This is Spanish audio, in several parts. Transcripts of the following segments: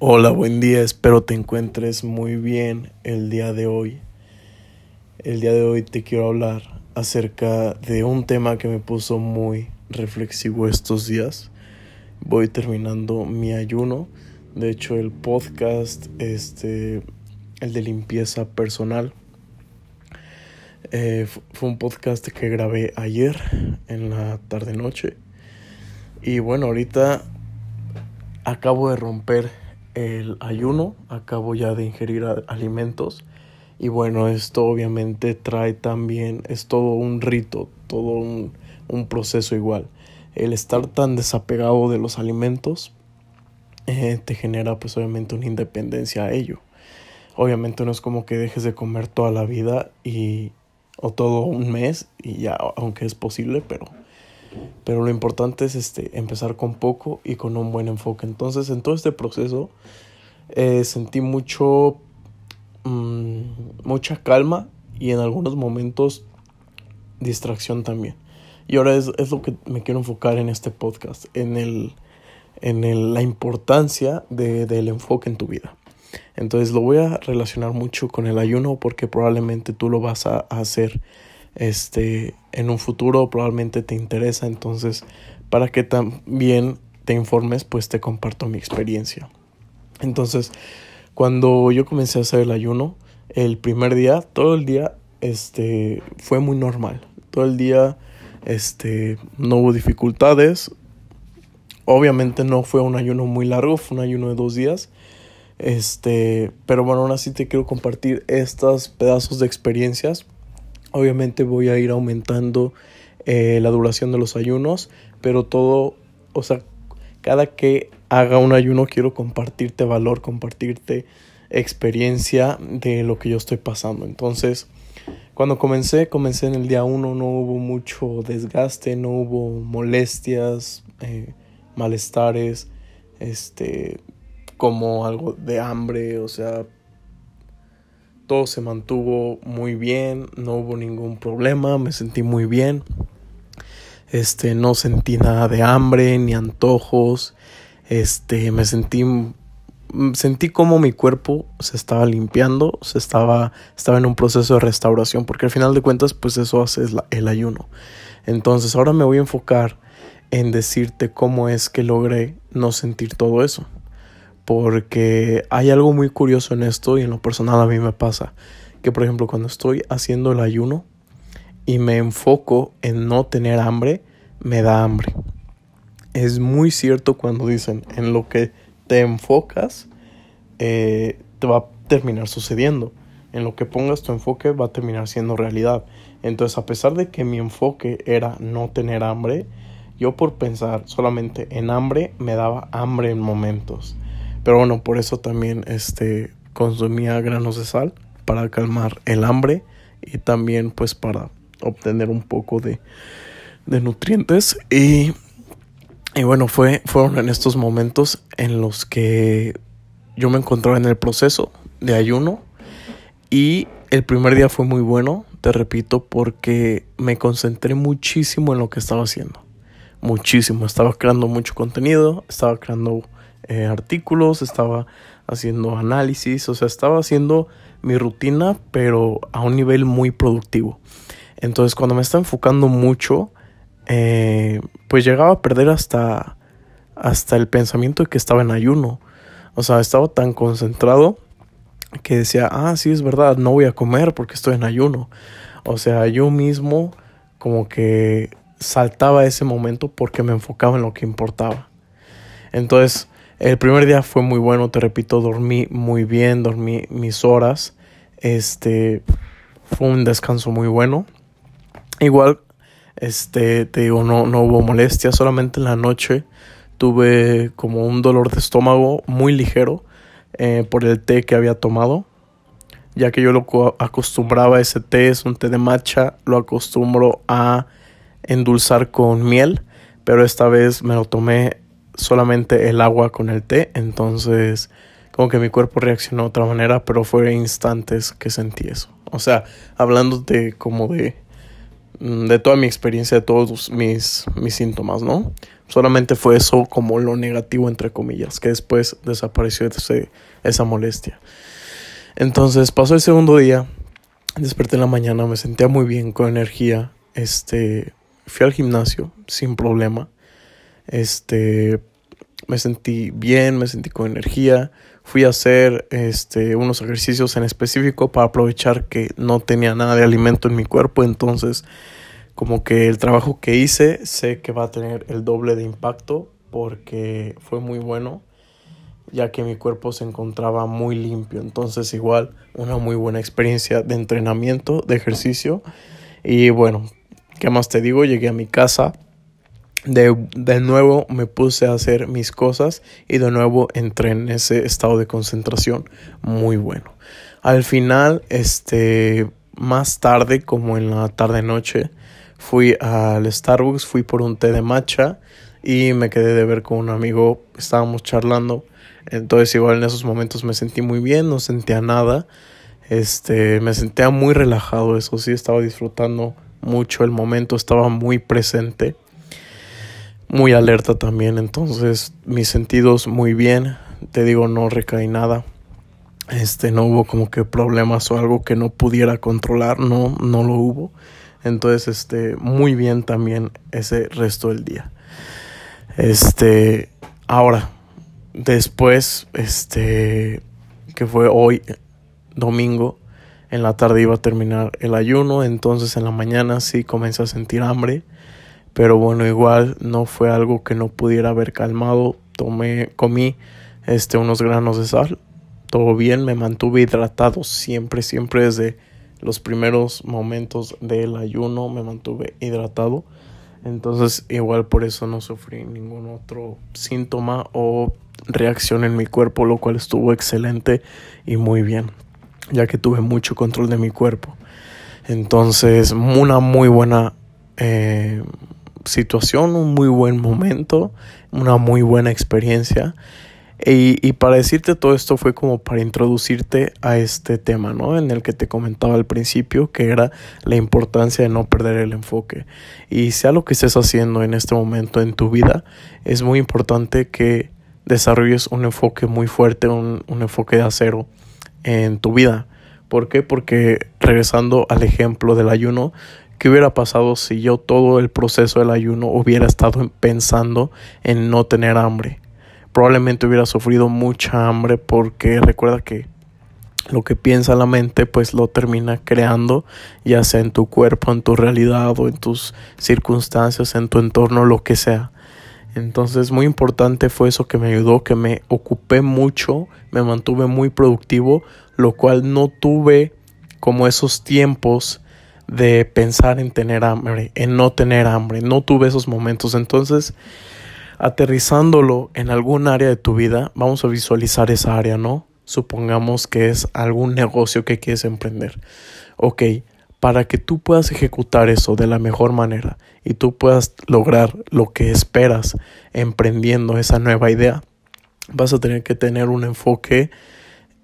Hola, buen día, espero te encuentres muy bien el día de hoy. El día de hoy te quiero hablar acerca de un tema que me puso muy reflexivo estos días. Voy terminando mi ayuno. De hecho, el podcast, este, el de limpieza personal, eh, fue un podcast que grabé ayer en la tarde noche. Y bueno, ahorita acabo de romper el ayuno, acabo ya de ingerir alimentos y bueno, esto obviamente trae también, es todo un rito, todo un, proceso igual. El estar tan desapegado de los alimentos eh, te genera pues obviamente una independencia a ello. Obviamente no es como que dejes de comer toda la vida y o todo un mes y ya, aunque es posible, pero pero lo importante es este, empezar con poco y con un buen enfoque. Entonces, en todo este proceso, eh, sentí mucho, mm, mucha calma y en algunos momentos distracción también. Y ahora es, es, lo que me quiero enfocar en este podcast, en, el, en el, la importancia de, del enfoque en tu vida. Entonces lo voy a relacionar mucho con el ayuno porque probablemente tú lo vas a hacer este, en un futuro probablemente te interesa. Entonces, para que también te informes, pues te comparto mi experiencia. Entonces, cuando yo comencé a hacer el ayuno, el primer día, todo el día, este, fue muy normal. Todo el día, este, no hubo dificultades. Obviamente no fue un ayuno muy largo, fue un ayuno de dos días. Este, pero bueno, aún así te quiero compartir estos pedazos de experiencias Obviamente voy a ir aumentando eh, la duración de los ayunos, pero todo, o sea, cada que haga un ayuno quiero compartirte valor, compartirte experiencia de lo que yo estoy pasando. Entonces, cuando comencé, comencé en el día uno, no hubo mucho desgaste, no hubo molestias, eh, malestares, este, como algo de hambre, o sea, todo se mantuvo muy bien, no hubo ningún problema, me sentí muy bien. Este, no sentí nada de hambre ni antojos. Este, me sentí sentí como mi cuerpo se estaba limpiando, se estaba estaba en un proceso de restauración, porque al final de cuentas pues eso hace el ayuno. Entonces, ahora me voy a enfocar en decirte cómo es que logré no sentir todo eso porque hay algo muy curioso en esto y en lo personal a mí me pasa que por ejemplo cuando estoy haciendo el ayuno y me enfoco en no tener hambre, me da hambre. Es muy cierto cuando dicen en lo que te enfocas eh, te va a terminar sucediendo. En lo que pongas tu enfoque va a terminar siendo realidad. Entonces a pesar de que mi enfoque era no tener hambre, yo por pensar solamente en hambre me daba hambre en momentos. Pero bueno, por eso también este, consumía granos de sal para calmar el hambre y también pues para obtener un poco de, de nutrientes. Y, y bueno, fue, fueron en estos momentos en los que yo me encontraba en el proceso de ayuno y el primer día fue muy bueno, te repito, porque me concentré muchísimo en lo que estaba haciendo. Muchísimo, estaba creando mucho contenido, estaba creando eh, artículos, estaba haciendo análisis, o sea, estaba haciendo mi rutina, pero a un nivel muy productivo. Entonces, cuando me estaba enfocando mucho, eh, pues llegaba a perder hasta, hasta el pensamiento de que estaba en ayuno. O sea, estaba tan concentrado que decía, ah, sí, es verdad, no voy a comer porque estoy en ayuno. O sea, yo mismo como que saltaba ese momento porque me enfocaba en lo que importaba. Entonces, el primer día fue muy bueno, te repito, dormí muy bien, dormí mis horas. Este fue un descanso muy bueno. Igual, este, te digo, no, no hubo molestia, solamente en la noche tuve como un dolor de estómago muy ligero eh, por el té que había tomado. Ya que yo lo acostumbraba a ese té, es un té de matcha, lo acostumbro a endulzar con miel, pero esta vez me lo tomé solamente el agua con el té, entonces como que mi cuerpo reaccionó de otra manera, pero fue instantes que sentí eso. O sea, hablándote como de, mm, de toda mi experiencia, de todos mis, mis síntomas, ¿no? Solamente fue eso como lo negativo, entre comillas, que después desapareció ese, esa molestia. Entonces pasó el segundo día, desperté en la mañana, me sentía muy bien, con energía, este, fui al gimnasio sin problema, este, me sentí bien, me sentí con energía, fui a hacer este, unos ejercicios en específico para aprovechar que no tenía nada de alimento en mi cuerpo, entonces como que el trabajo que hice sé que va a tener el doble de impacto porque fue muy bueno ya que mi cuerpo se encontraba muy limpio. Entonces igual una muy buena experiencia de entrenamiento de ejercicio. Y bueno qué más te digo llegué a mi casa de, nuevo me puse a hacer mis cosas y de nuevo entré en ese estado de concentración. Muy bueno. Al final, este, más tarde, como en la tarde noche, fui al Starbucks, fui por un té de matcha y me quedé de ver con un amigo, estábamos charlando, entonces igual en esos momentos me sentí muy bien, no sentía nada, este, me sentía muy relajado, eso sí, estaba disfrutando mucho el momento, estaba muy presente, muy alerta también, entonces mis sentidos muy bien, te digo, no recaí nada. Este, no hubo como que problemas o algo que no pudiera controlar, no, no lo hubo. Entonces, este, muy bien también ese resto del día. Este, ahora, después, este, que fue hoy, domingo, en la tarde iba a terminar el ayuno, entonces en la mañana sí comencé a sentir hambre, pero bueno, igual no fue algo que no pudiera haber calmado, tomé, comí, este, unos granos de sal, todo bien, me mantuve hidratado siempre, siempre desde los primeros momentos del ayuno me mantuve hidratado. Entonces igual por eso no sufrí ningún otro síntoma o reacción en mi cuerpo, lo cual estuvo excelente y muy bien, ya que tuve mucho control de mi cuerpo. Entonces, una muy buena eh, situación, un muy buen momento, una muy buena experiencia. Y, para decirte todo esto fue como para introducirte a este tema, ¿no? En el que te comentaba al principio, que era la importancia de no perder el enfoque. Y sea lo que estés haciendo en este momento en tu vida, es muy importante que desarrolles un enfoque muy fuerte, un, un enfoque de acero en tu vida. ¿Por qué? Porque regresando al ejemplo del ayuno, ¿qué hubiera pasado si yo todo el proceso del ayuno hubiera estado pensando en no tener hambre? probablemente hubiera sufrido mucha hambre porque recuerda que lo que piensa la mente pues lo termina creando ya sea en tu cuerpo, en tu realidad o en tus circunstancias, en tu entorno, lo que sea. Entonces muy importante fue eso que me ayudó, que me ocupé mucho, me mantuve muy productivo, lo cual no tuve como esos tiempos de pensar en tener hambre, en no tener hambre, no tuve esos momentos. Entonces aterrizándolo en algún área de tu vida, vamos a visualizar esa área, ¿no? Supongamos que es algún negocio que quieres emprender. Ok, para que tú puedas ejecutar eso de la mejor manera y tú puedas lograr lo que esperas emprendiendo esa nueva idea, vas a tener que tener un enfoque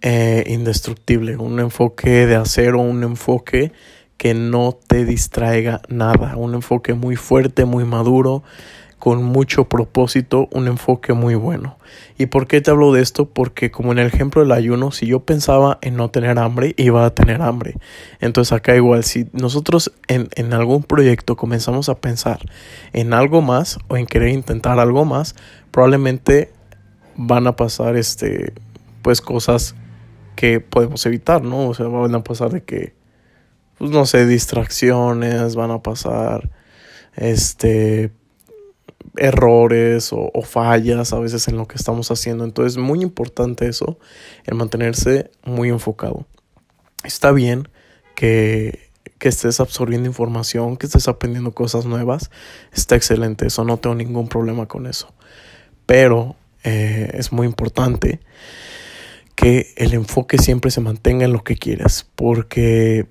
eh, indestructible, un enfoque de acero, un enfoque que no te distraiga nada, un enfoque muy fuerte, muy maduro, con mucho propósito, un enfoque muy bueno. ¿Y por qué te hablo de esto? Porque como en el ejemplo del ayuno, si yo pensaba en no tener hambre, iba a tener hambre. Entonces acá igual, si nosotros en, en algún proyecto comenzamos a pensar en algo más o en querer intentar algo más, probablemente van a pasar este pues cosas que podemos evitar, ¿no? O sea, van a pasar de que pues no sé, distracciones, van a pasar este errores o, fallas a veces en lo que estamos haciendo. Entonces es muy importante eso, el mantenerse muy enfocado. Está bien que, que estés absorbiendo información, que estés aprendiendo cosas nuevas. Está excelente, eso no tengo ningún problema con eso. Pero eh, es muy importante que el enfoque siempre se mantenga en lo que quieres, porque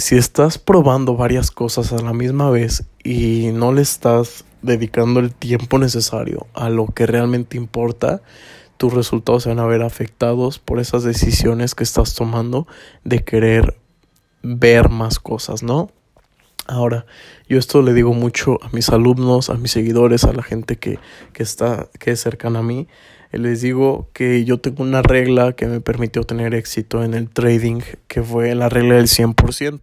si estás probando varias cosas a la misma vez y no le estás dedicando el tiempo necesario a lo que realmente importa, tus resultados se van a ver afectados por esas decisiones que estás tomando de querer ver más cosas, ¿no? Ahora, yo esto le digo mucho a mis alumnos, a mis seguidores, a la gente que, que está, que es cercana a mí. Les digo que yo tengo una regla que me permitió tener éxito en el trading, que fue la regla del 100%.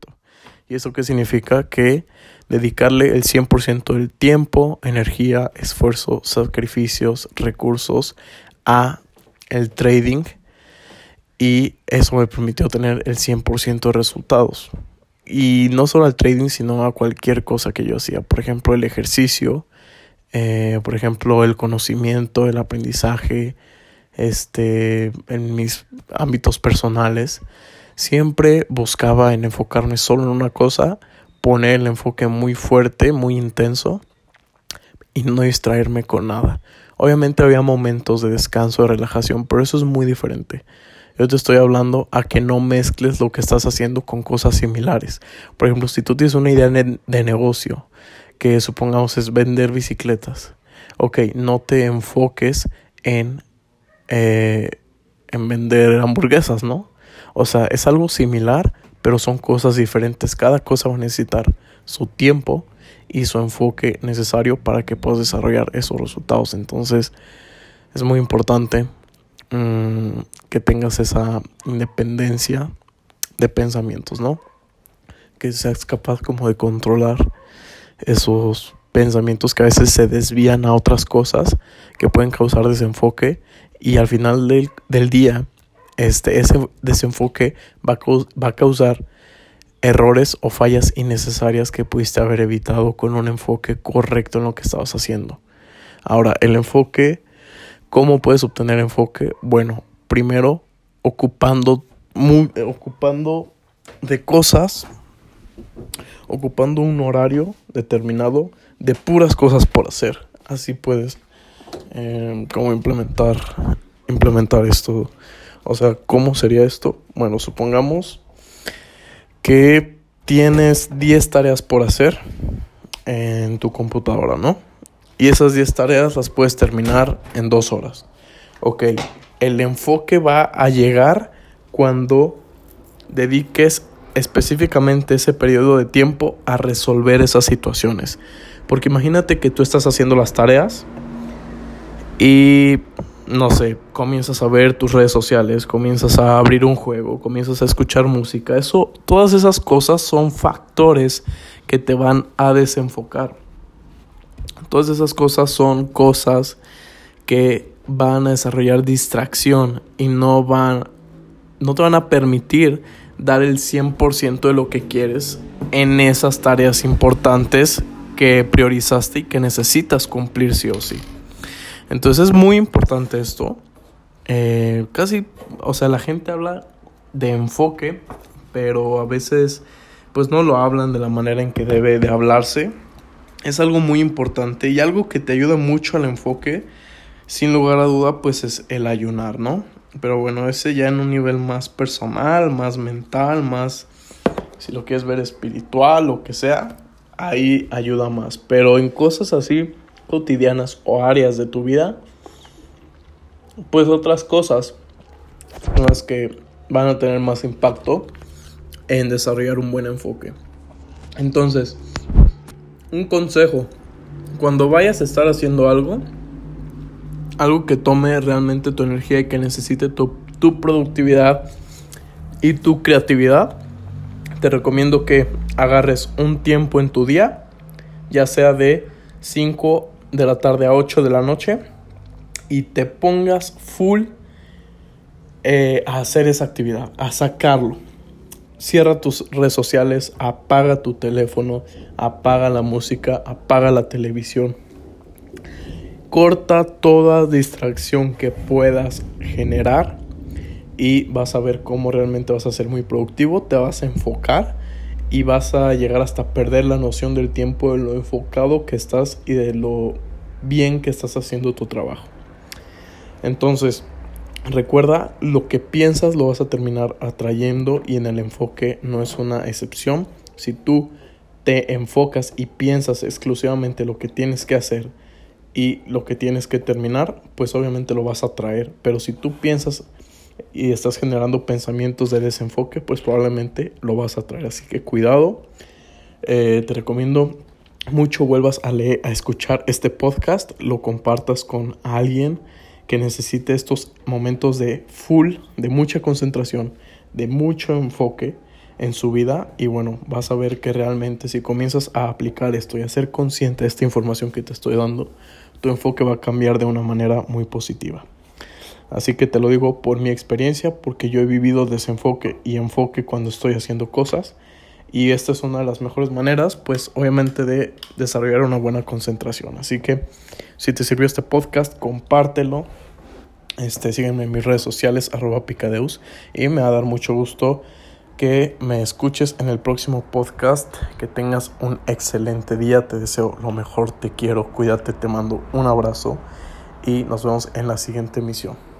¿Y eso qué significa? Que dedicarle el 100% del tiempo, energía, esfuerzo, sacrificios, recursos a el trading y eso me permitió tener el 100% de resultados. Y no solo al trading, sino a cualquier cosa que yo hacía. Por ejemplo, el ejercicio, eh, por ejemplo, el conocimiento, el aprendizaje, este, en mis ámbitos personales. Siempre buscaba en enfocarme solo en una cosa, poner el enfoque muy fuerte, muy intenso y no distraerme con nada. Obviamente había momentos de descanso, de relajación, pero eso es muy diferente. Yo te estoy hablando a que no mezcles lo que estás haciendo con cosas similares. Por ejemplo, si tú tienes una idea de negocio, que supongamos es vender bicicletas, ok, no te enfoques en, eh, en vender hamburguesas, ¿no? O sea, es algo similar, pero son cosas diferentes. Cada cosa va a necesitar su tiempo y su enfoque necesario para que puedas desarrollar esos resultados. Entonces, es muy importante Mm, que tengas esa independencia de pensamientos, ¿no? Que seas capaz como de controlar esos pensamientos que a veces se desvían a otras cosas que pueden causar desenfoque y al final del, del día este, ese desenfoque va a, va a causar errores o fallas innecesarias que pudiste haber evitado con un enfoque correcto en lo que estabas haciendo. Ahora, el enfoque ¿Cómo puedes obtener enfoque? Bueno, primero ocupando, muy, ocupando de cosas, ocupando un horario determinado de puras cosas por hacer. Así puedes eh, como implementar, implementar esto. O sea, ¿cómo sería esto? Bueno, supongamos que tienes 10 tareas por hacer en tu computadora, ¿no? Y esas 10 tareas las puedes terminar en dos horas. Ok, el enfoque va a llegar cuando dediques específicamente ese periodo de tiempo a resolver esas situaciones. Porque imagínate que tú estás haciendo las tareas y, no sé, comienzas a ver tus redes sociales, comienzas a abrir un juego, comienzas a escuchar música. Eso, todas esas cosas son factores que te van a desenfocar. Todas esas cosas son cosas que van a desarrollar distracción y no van no te van a permitir dar el 100% de lo que quieres en esas tareas importantes que priorizaste y que necesitas cumplir sí o sí. Entonces es muy importante esto. Eh, casi, o sea, la gente habla de enfoque, pero a veces pues no lo hablan de la manera en que debe de hablarse es algo muy importante y algo que te ayuda mucho al enfoque, sin lugar a duda, pues es el ayunar, ¿no? Pero bueno, ese ya en un nivel más personal, más mental, más, si lo quieres ver espiritual, lo que sea, ahí ayuda más. Pero en cosas así cotidianas o áreas de tu vida, pues otras cosas son las que van a tener más impacto en desarrollar un buen enfoque. Entonces, un consejo. Cuando vayas a estar haciendo algo, algo que tome realmente tu energía y que necesite tu, tu productividad y tu creatividad, te recomiendo que agarres un tiempo en tu día, ya sea de 5 de la tarde a 8 de la noche, y te pongas full eh, a hacer esa actividad, a sacarlo. Cierra tus redes sociales, apaga tu teléfono, apaga la música, apaga la televisión. Corta toda distracción que puedas generar y vas a ver cómo realmente vas a ser muy productivo, te vas a enfocar y vas a llegar hasta perder la noción del tiempo, de lo enfocado que estás y de lo bien que estás haciendo tu trabajo. Entonces, Recuerda, lo que piensas lo vas a terminar atrayendo y en el enfoque no es una excepción. Si tú te enfocas y piensas exclusivamente lo que tienes que hacer y lo que tienes que terminar, pues obviamente lo vas a atraer. Pero si tú piensas y estás generando pensamientos de desenfoque, pues probablemente lo vas a atraer. Así que cuidado. eh, te recomiendo mucho vuelvas a leer, a escuchar este podcast, lo compartas con alguien que necesite estos momentos de full, de mucha concentración, de mucho enfoque en su vida y bueno, vas a ver que realmente si comienzas a aplicar esto y a ser consciente de esta información que te estoy dando, tu enfoque va a cambiar de una manera muy positiva. Así que te lo digo por mi experiencia, porque yo he vivido desenfoque y enfoque cuando estoy haciendo cosas. Y esta es una de las mejores maneras, pues obviamente, de desarrollar una buena concentración. Así que si te sirvió este podcast, compártelo. Este, sígueme en mis redes sociales, arroba picadeus. Y me va a dar mucho gusto que me escuches en el próximo podcast. Que tengas un excelente día. Te deseo lo mejor. Te quiero. Cuídate. Te mando un abrazo. Y nos vemos en la siguiente emisión.